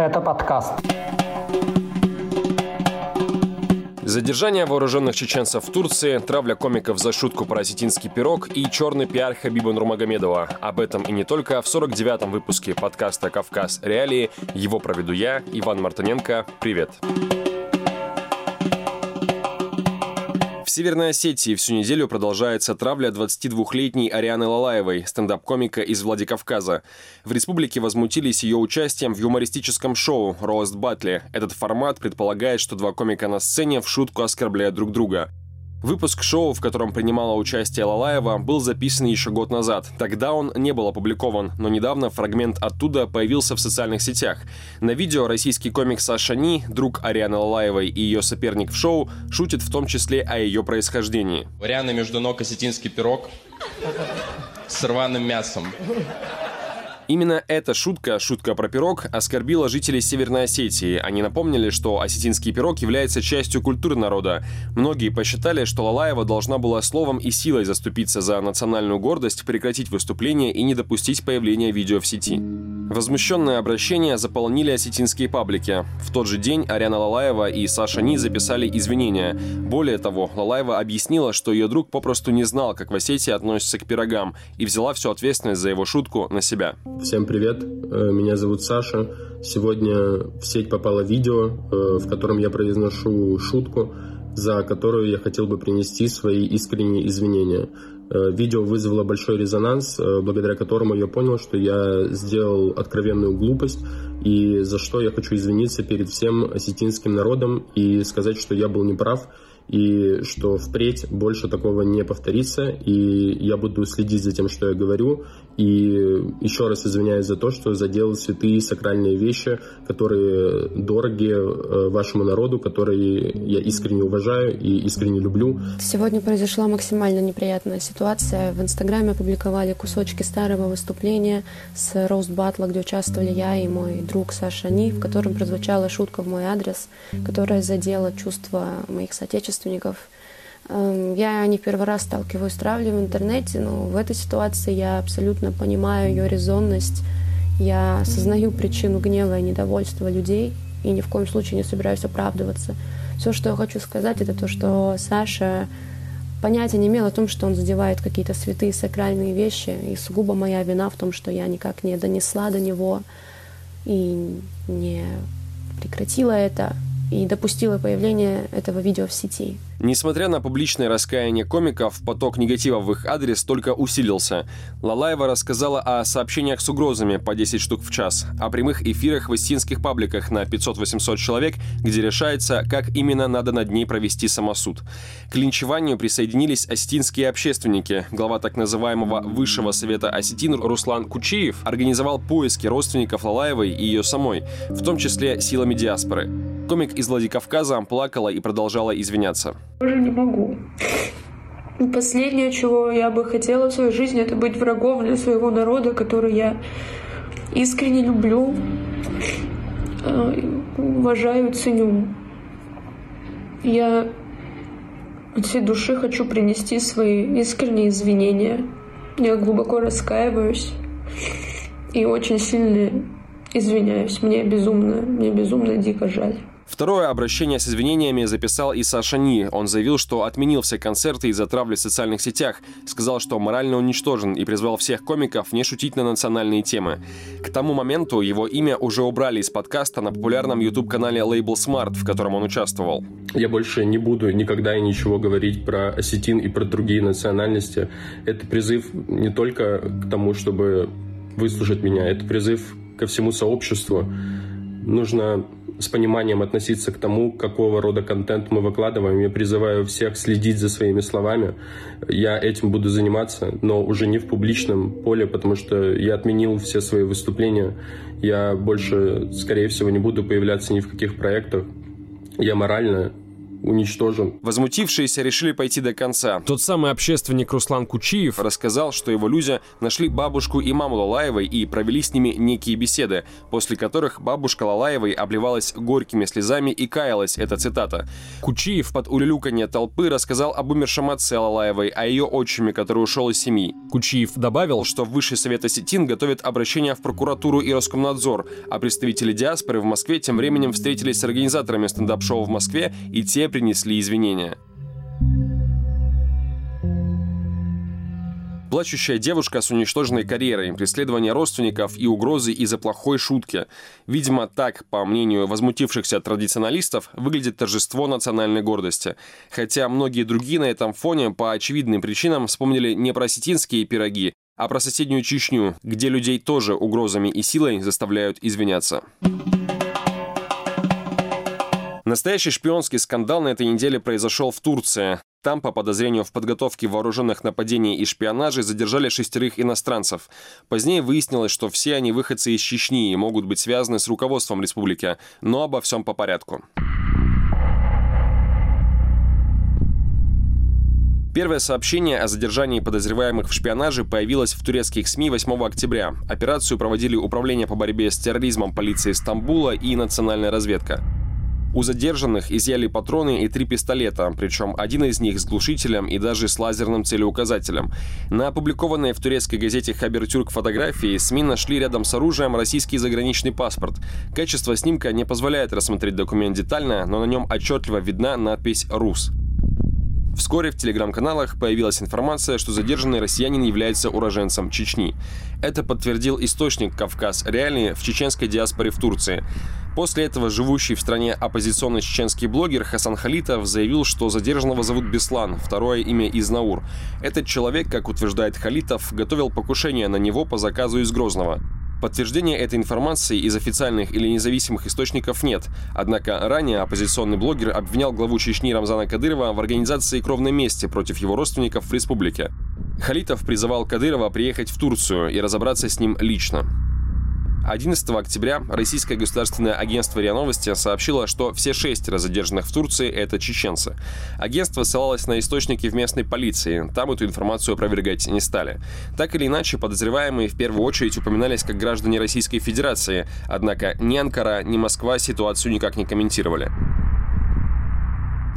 Это подкаст. Задержание вооруженных чеченцев в Турции, травля комиков за шутку про осетинский пирог и черный пиар Хабиба Нурмагомедова. Об этом и не только в 49-м выпуске подкаста «Кавказ. Реалии». Его проведу я, Иван Мартыненко. Привет. Привет. Северной Осетии всю неделю продолжается травля 22-летней Арианы Лалаевой, стендап-комика из Владикавказа. В республике возмутились ее участием в юмористическом шоу «Рост Батли». Этот формат предполагает, что два комика на сцене в шутку оскорбляют друг друга. Выпуск шоу, в котором принимала участие Лалаева, был записан еще год назад. Тогда он не был опубликован, но недавно фрагмент оттуда появился в социальных сетях. На видео российский комик Саша Ни, друг Арианы Лалаевой и ее соперник в шоу, шутит в том числе о ее происхождении. У Арианы между ног осетинский пирог с рваным мясом. Именно эта шутка, шутка про пирог, оскорбила жителей Северной Осетии. Они напомнили, что осетинский пирог является частью культуры народа. Многие посчитали, что Лалаева должна была словом и силой заступиться за национальную гордость, прекратить выступление и не допустить появления видео в сети. Возмущенные обращения заполнили осетинские паблики. В тот же день Ариана Лалаева и Саша Ни записали извинения. Более того, Лалаева объяснила, что ее друг попросту не знал, как в Осетии относятся к пирогам, и взяла всю ответственность за его шутку на себя. Всем привет, э, меня зовут Саша. Сегодня в сеть попало видео, э, в котором я произношу шутку, за которую я хотел бы принести свои искренние извинения. Э, видео вызвало большой резонанс, благодаря которому я понял, что я сделал откровенную глупость, и за что я хочу извиниться перед всем осетинским народом и сказать, что я был неправ, и что впредь больше такого не повторится, и я буду следить за тем, что я говорю, и еще раз извиняюсь за то, что задел святые сакральные вещи, которые дороги э, вашему народу, которые я искренне уважаю и искренне люблю. Сегодня произошла максимально неприятная ситуация. В Инстаграме опубликовали кусочки старого выступления с роуст батла, где участвовали я и мой друг Саша Ни, в котором прозвучала шутка в мой адрес, которая задела чувства моих соотечественников – Эм, я не первый раз сталкиваюсь с травлей в интернете, но в этой ситуации я абсолютно понимаю ее резонность. Я осознаю причину гнева и недовольства людей и ни в коем случае не собираюсь оправдываться. Все, что я хочу сказать, это то, что Саша понятия не имел о том, что он задевает какие-то святые сакральные вещи, и сугубо моя вина в том, что я никак не донесла до него и не прекратила это, и допустила появление этого видео в сети. Несмотря на публичное раскаяние комиков, поток негатива в их адрес только усилился. Лалаева рассказала о сообщениях с угрозами по 10 штук в час, о прямых эфирах в истинских пабликах на 500-800 человек, где решается, как именно надо над ней провести самосуд. К линчеванию присоединились осетинские общественники. Глава так называемого Высшего совета осетин Руслан Кучиев организовал поиски родственников Лалаевой и ее самой, в том числе силами диаспоры. Комик из Владикавказа плакала и продолжала извиняться. Уже не могу. Последнее, чего я бы хотела в своей жизни, это быть врагом для своего народа, который я искренне люблю, э, уважаю, ценю. Я от всей души хочу принести свои искренние извинения. Я глубоко раскаиваюсь и очень сильно извиняюсь. Мне безумно, мне безумно дико жаль. Второе обращение с извинениями записал и Саша Ни. Он заявил, что отменил все концерты из-за травли в социальных сетях, сказал, что морально уничтожен и призвал всех комиков не шутить на национальные темы. К тому моменту его имя уже убрали из подкаста на популярном YouTube-канале Label Smart, в котором он участвовал. Я больше не буду никогда и ничего говорить про осетин и про другие национальности. Это призыв не только к тому, чтобы выслушать меня, это призыв ко всему сообществу. Нужно с пониманием относиться к тому, какого рода контент мы выкладываем. Я призываю всех следить за своими словами. Я этим буду заниматься, но уже не в публичном поле, потому что я отменил все свои выступления. Я больше, скорее всего, не буду появляться ни в каких проектах. Я морально уничтожен. Возмутившиеся решили пойти до конца. Тот самый общественник Руслан Кучиев рассказал, что его люди нашли бабушку и маму Лалаевой и провели с ними некие беседы, после которых бабушка Лалаевой обливалась горькими слезами и каялась, это цитата. Кучиев под улюлюканье толпы рассказал об умершем отце Лалаевой, о ее отчиме, который ушел из семьи. Кучиев добавил, что Высший совет осетин готовит обращение в прокуратуру и Роскомнадзор, а представители диаспоры в Москве тем временем встретились с организаторами стендап-шоу в Москве, и те принесли извинения. Плачущая девушка с уничтоженной карьерой, преследование родственников и угрозы из-за плохой шутки. Видимо, так, по мнению возмутившихся традиционалистов, выглядит торжество национальной гордости. Хотя многие другие на этом фоне по очевидным причинам вспомнили не про осетинские пироги, а про соседнюю Чечню, где людей тоже угрозами и силой заставляют извиняться. Настоящий шпионский скандал на этой неделе произошел в Турции. Там, по подозрению в подготовке вооруженных нападений и шпионаже, задержали шестерых иностранцев. Позднее выяснилось, что все они выходцы из Чечни и могут быть связаны с руководством республики. Но обо всем по порядку. Первое сообщение о задержании подозреваемых в шпионаже появилось в турецких СМИ 8 октября. Операцию проводили Управление по борьбе с терроризмом полиции Стамбула и Национальная разведка. У задержанных изъяли патроны и три пистолета, причем один из них с глушителем и даже с лазерным целеуказателем. На опубликованной в турецкой газете «Хабертюрк» фотографии СМИ нашли рядом с оружием российский заграничный паспорт. Качество снимка не позволяет рассмотреть документ детально, но на нем отчетливо видна надпись «РУС». Вскоре в телеграм-каналах появилась информация, что задержанный россиянин является уроженцем Чечни. Это подтвердил источник «Кавказ Реальный» в чеченской диаспоре в Турции. После этого живущий в стране оппозиционный чеченский блогер Хасан Халитов заявил, что задержанного зовут Беслан, второе имя Изнаур. Этот человек, как утверждает Халитов, готовил покушение на него по заказу из Грозного. Подтверждения этой информации из официальных или независимых источников нет. Однако ранее оппозиционный блогер обвинял главу Чечни Рамзана Кадырова в организации кровной мести против его родственников в республике. Халитов призывал Кадырова приехать в Турцию и разобраться с ним лично. 11 октября российское государственное агентство РИА Новости сообщило, что все шестеро задержанных в Турции – это чеченцы. Агентство ссылалось на источники в местной полиции, там эту информацию опровергать не стали. Так или иначе, подозреваемые в первую очередь упоминались как граждане Российской Федерации, однако ни Анкара, ни Москва ситуацию никак не комментировали.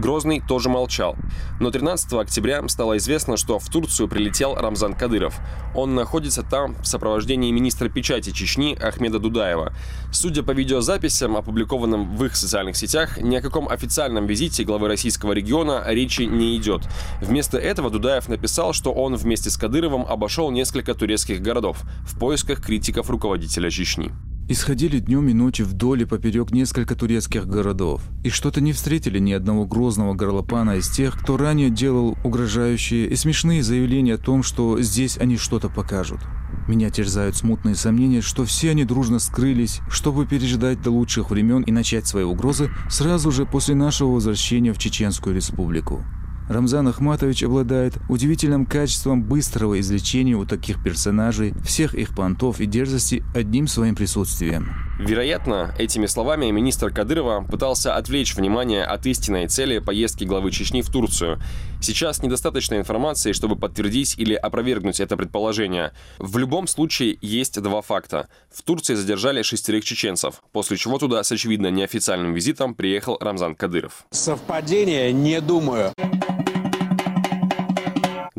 Грозный тоже молчал. Но 13 октября стало известно, что в Турцию прилетел Рамзан Кадыров. Он находится там в сопровождении министра печати Чечни Ахмеда Дудаева. Судя по видеозаписям, опубликованным в их социальных сетях, ни о каком официальном визите главы российского региона речи не идет. Вместо этого Дудаев написал, что он вместе с Кадыровым обошел несколько турецких городов в поисках критиков руководителя Чечни. Исходили днем и ночью вдоль и поперек несколько турецких городов, и что-то не встретили ни одного грозного горлопана из тех, кто ранее делал угрожающие и смешные заявления о том, что здесь они что-то покажут. Меня терзают смутные сомнения, что все они дружно скрылись, чтобы переждать до лучших времен и начать свои угрозы сразу же после нашего возвращения в Чеченскую республику. Рамзан Ахматович обладает удивительным качеством быстрого излечения у таких персонажей всех их понтов и дерзости одним своим присутствием. Вероятно, этими словами министр Кадырова пытался отвлечь внимание от истинной цели поездки главы Чечни в Турцию. Сейчас недостаточно информации, чтобы подтвердить или опровергнуть это предположение. В любом случае есть два факта. В Турции задержали шестерых чеченцев, после чего туда с очевидно неофициальным визитом приехал Рамзан Кадыров. Совпадение? Не думаю.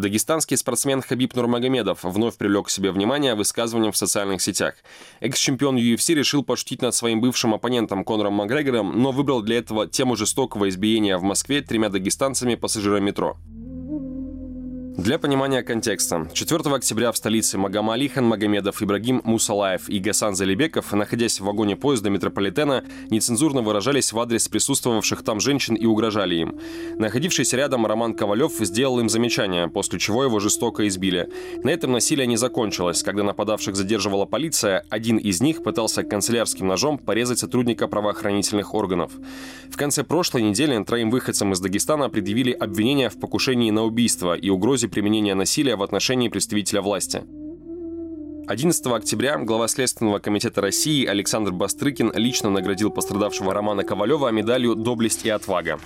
Дагестанский спортсмен Хабиб Нурмагомедов вновь привлек к себе внимание высказыванием в социальных сетях. Экс-чемпион UFC решил пошутить над своим бывшим оппонентом Конором Макгрегором, но выбрал для этого тему жестокого избиения в Москве тремя дагестанцами пассажира метро. Для понимания контекста. 4 октября в столице Магомалихан Магомедов Ибрагим Мусалаев и Гасан Залибеков, находясь в вагоне поезда метрополитена, нецензурно выражались в адрес присутствовавших там женщин и угрожали им. Находившийся рядом Роман Ковалев сделал им замечание, после чего его жестоко избили. На этом насилие не закончилось. Когда нападавших задерживала полиция, один из них пытался канцелярским ножом порезать сотрудника правоохранительных органов. В конце прошлой недели троим выходцам из Дагестана предъявили обвинения в покушении на убийство и угрозе применения насилия в отношении представителя власти. 11 октября глава Следственного комитета России Александр Бастрыкин лично наградил пострадавшего Романа Ковалева медалью «Доблесть и отвага».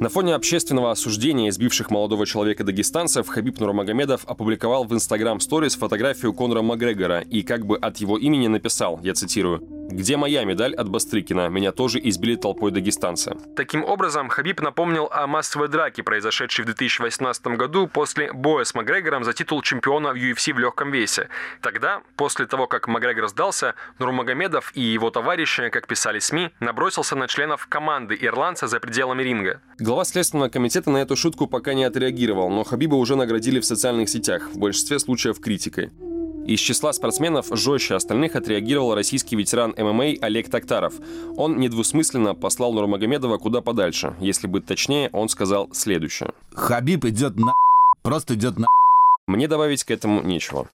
На фоне общественного осуждения избивших молодого человека дагестанцев Хабиб Нурмагомедов опубликовал в Инстаграм сторис фотографию Конора Макгрегора и как бы от его имени написал, я цитирую, «Где моя медаль от Бастрыкина? Меня тоже избили толпой дагестанца». Таким образом, Хабиб напомнил о массовой драке, произошедшей в 2018 году после боя с Макгрегором за титул чемпиона в UFC в легком весе. Тогда, после того, как Макгрегор сдался, Нурмагомедов и его товарищи, как писали СМИ, набросился на членов команды ирландца за пределами ринга. Глава Следственного комитета на эту шутку пока не отреагировал, но Хабиба уже наградили в социальных сетях, в большинстве случаев критикой. Из числа спортсменов жестче остальных отреагировал российский ветеран ММА Олег Токтаров. Он недвусмысленно послал Нурмагомедова куда подальше. Если быть точнее, он сказал следующее. Хабиб идет на... Просто идет на... Мне добавить к этому нечего.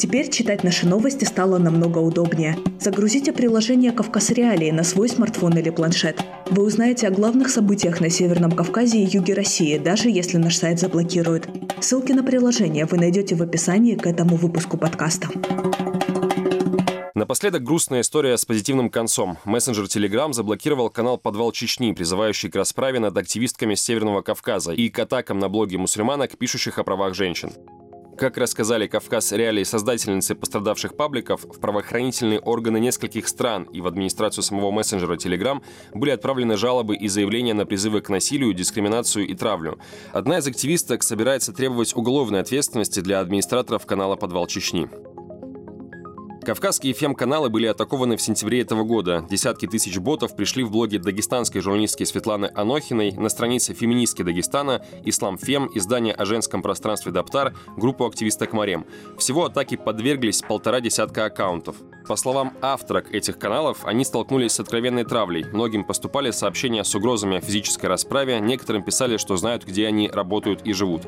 Теперь читать наши новости стало намного удобнее. Загрузите приложение «Кавказ Реалии» на свой смартфон или планшет. Вы узнаете о главных событиях на Северном Кавказе и юге России, даже если наш сайт заблокируют. Ссылки на приложение вы найдете в описании к этому выпуску подкаста. Напоследок грустная история с позитивным концом. Мессенджер Telegram заблокировал канал «Подвал Чечни», призывающий к расправе над активистками Северного Кавказа и к атакам на блоги мусульманок, пишущих о правах женщин. Как рассказали Кавказ Реалии создательницы пострадавших пабликов, в правоохранительные органы нескольких стран и в администрацию самого мессенджера Telegram были отправлены жалобы и заявления на призывы к насилию, дискриминацию и травлю. Одна из активисток собирается требовать уголовной ответственности для администраторов канала «Подвал Чечни». Кавказские фем-каналы были атакованы в сентябре этого года. Десятки тысяч ботов пришли в блоге дагестанской журналистки Светланы Анохиной, на странице феминистки Дагестана, Ислам Фем, издание о женском пространстве Даптар, группу активисток Марем. Всего атаки подверглись полтора десятка аккаунтов. По словам авторок этих каналов, они столкнулись с откровенной травлей. Многим поступали сообщения с угрозами о физической расправе, некоторым писали, что знают, где они работают и живут.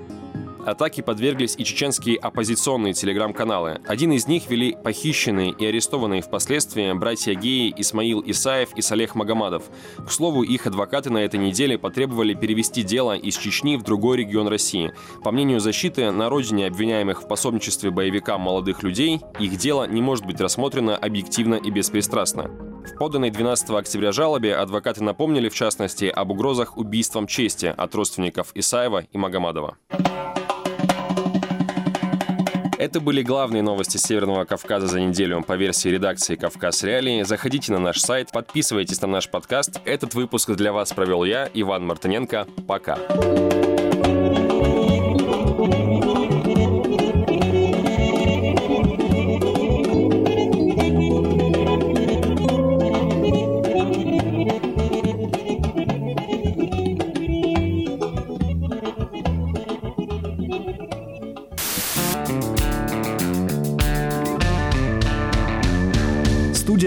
Атаки подверглись и чеченские оппозиционные телеграм-каналы. Один из них вели похищенные и арестованные впоследствии братья геи Исмаил Исаев и Салех Магомадов. К слову, их адвокаты на этой неделе потребовали перевести дело из Чечни в другой регион России. По мнению защиты, на родине обвиняемых в пособничестве боевикам молодых людей, их дело не может быть рассмотрено объективно и беспристрастно. В поданной 12 октября жалобе адвокаты напомнили, в частности, об угрозах убийством чести от родственников Исаева и Магомадова. Это были главные новости Северного Кавказа за неделю по версии редакции «Кавказ Реалии». Заходите на наш сайт, подписывайтесь на наш подкаст. Этот выпуск для вас провел я, Иван Мартыненко. Пока.